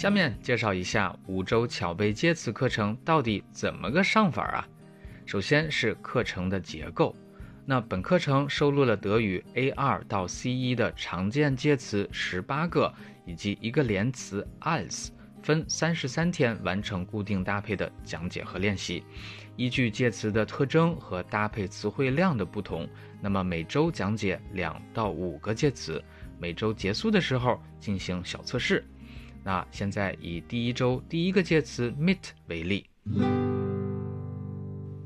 下面介绍一下五周巧背介词课程到底怎么个上法啊？首先是课程的结构。那本课程收录了德语 A2 到 C1 的常见介词十八个，以及一个连词 als，分三十三天完成固定搭配的讲解和练习。依据介词的特征和搭配词汇量的不同，那么每周讲解两到五个介词，每周结束的时候进行小测试。那现在以第一周第一个介词 meet 为例。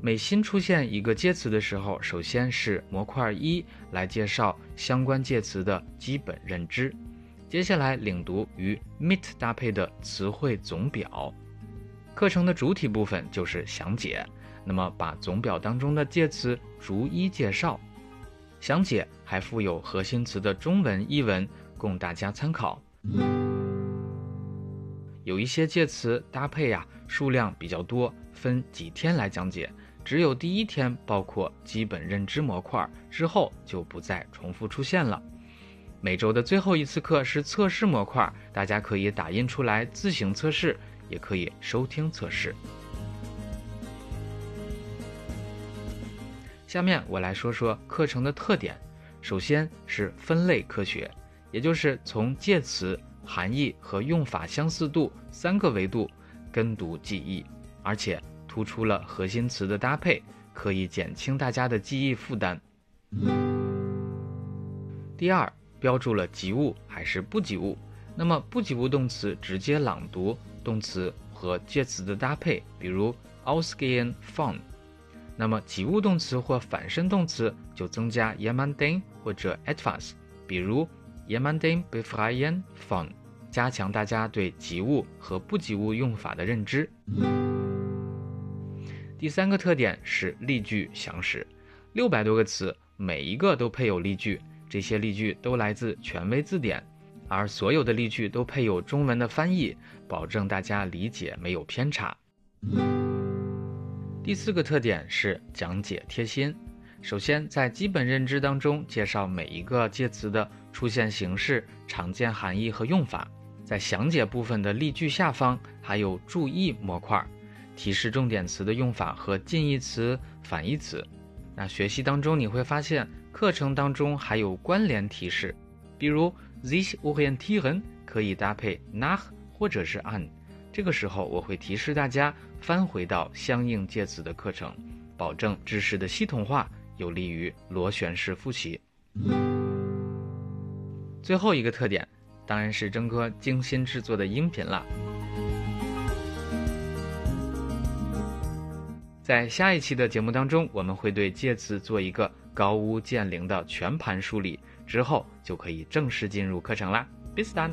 每新出现一个介词的时候，首先是模块一来介绍相关介词的基本认知，接下来领读与 meet 搭配的词汇总表。课程的主体部分就是详解，那么把总表当中的介词逐一介绍。详解还附有核心词的中文译文供大家参考。有一些介词搭配呀，数量比较多，分几天来讲解。只有第一天包括基本认知模块，之后就不再重复出现了。每周的最后一次课是测试模块，大家可以打印出来自行测试，也可以收听测试。下面我来说说课程的特点，首先是分类科学，也就是从介词、含义和用法相似度三个维度跟读记忆，而且。突出了核心词的搭配，可以减轻大家的记忆负担。第二，标注了及物还是不及物。那么不及物动词直接朗读动词和介词的搭配，比如 ausgehen von。那么及物动词或反身动词就增加 jemanden 或者 etwas，比如 jemanden befreien von，加强大家对及物和不及物用法的认知。第三个特点是例句详实，六百多个词，每一个都配有例句，这些例句都来自权威字典，而所有的例句都配有中文的翻译，保证大家理解没有偏差。第四个特点是讲解贴心，首先在基本认知当中介绍每一个介词的出现形式、常见含义和用法，在详解部分的例句下方还有注意模块。提示重点词的用法和近义词、反义词。那学习当中你会发现，课程当中还有关联提示，比如 this orientieren 可以搭配 nach 或者是 an。这个时候我会提示大家翻回到相应介词的课程，保证知识的系统化，有利于螺旋式复习。最后一个特点，当然是征哥精心制作的音频了。在下一期的节目当中，我们会对介词做一个高屋建瓴的全盘梳理，之后就可以正式进入课程啦。Bis dann。